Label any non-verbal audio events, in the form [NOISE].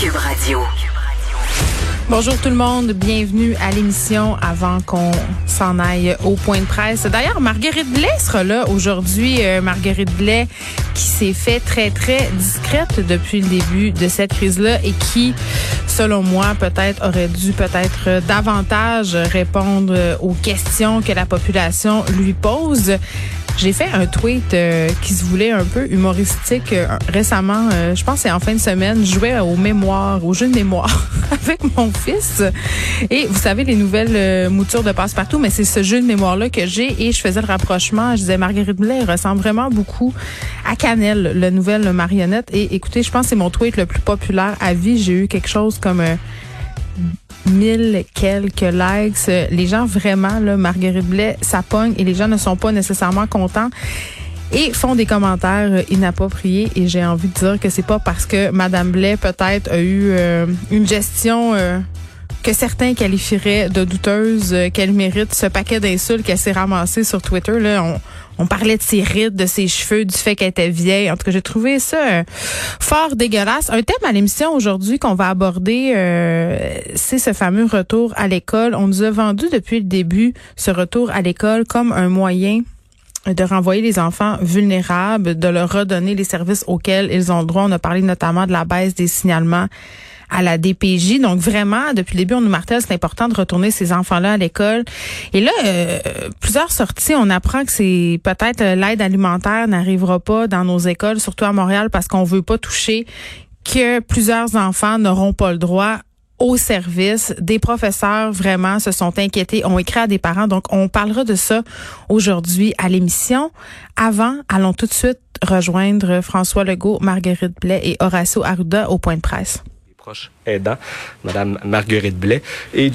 Cube Radio. Bonjour tout le monde, bienvenue à l'émission avant qu'on s'en aille au point de presse. D'ailleurs, Marguerite Blais sera là aujourd'hui. Euh, Marguerite Blais qui s'est fait très, très discrète depuis le début de cette crise-là et qui, selon moi, peut-être aurait dû peut-être davantage répondre aux questions que la population lui pose. J'ai fait un tweet euh, qui se voulait un peu humoristique euh, récemment. Euh, je pense que c'est en fin de semaine. Je jouais au mémoire, au jeu de mémoire [LAUGHS] avec mon fils. Et vous savez, les nouvelles moutures de passe-partout, mais c'est ce jeu de mémoire-là que j'ai. Et je faisais le rapprochement. Je disais, Marguerite Blais ressemble vraiment beaucoup à Canel, la nouvelle marionnette. Et écoutez, je pense que c'est mon tweet le plus populaire à vie. J'ai eu quelque chose comme mille quelques likes. Les gens vraiment, là, Marguerite Blais, ça pogne et les gens ne sont pas nécessairement contents et font des commentaires inappropriés et j'ai envie de dire que c'est pas parce que Madame Blais peut-être a eu euh, une gestion euh, que certains qualifieraient de douteuse euh, qu'elle mérite ce paquet d'insultes qu'elle s'est ramassé sur Twitter. Là, on, on, parlait de ses rides, de ses cheveux, du fait qu'elle était vieille. En tout cas, j'ai trouvé ça euh, fort dégueulasse. Un thème à l'émission aujourd'hui qu'on va aborder, euh, c'est ce fameux retour à l'école. On nous a vendu depuis le début ce retour à l'école comme un moyen de renvoyer les enfants vulnérables, de leur redonner les services auxquels ils ont droit. On a parlé notamment de la baisse des signalements à la DPJ. Donc vraiment, depuis le début, on nous martèle, c'est important de retourner ces enfants-là à l'école. Et là, euh, plusieurs sorties, on apprend que c'est peut-être euh, l'aide alimentaire n'arrivera pas dans nos écoles, surtout à Montréal, parce qu'on veut pas toucher que plusieurs enfants n'auront pas le droit au service. Des professeurs vraiment se sont inquiétés, ont écrit à des parents. Donc, on parlera de ça aujourd'hui à l'émission. Avant, allons tout de suite rejoindre François Legault, Marguerite Blais et Horacio Arruda au point de presse proche aidant, Madame Marguerite Blais. Et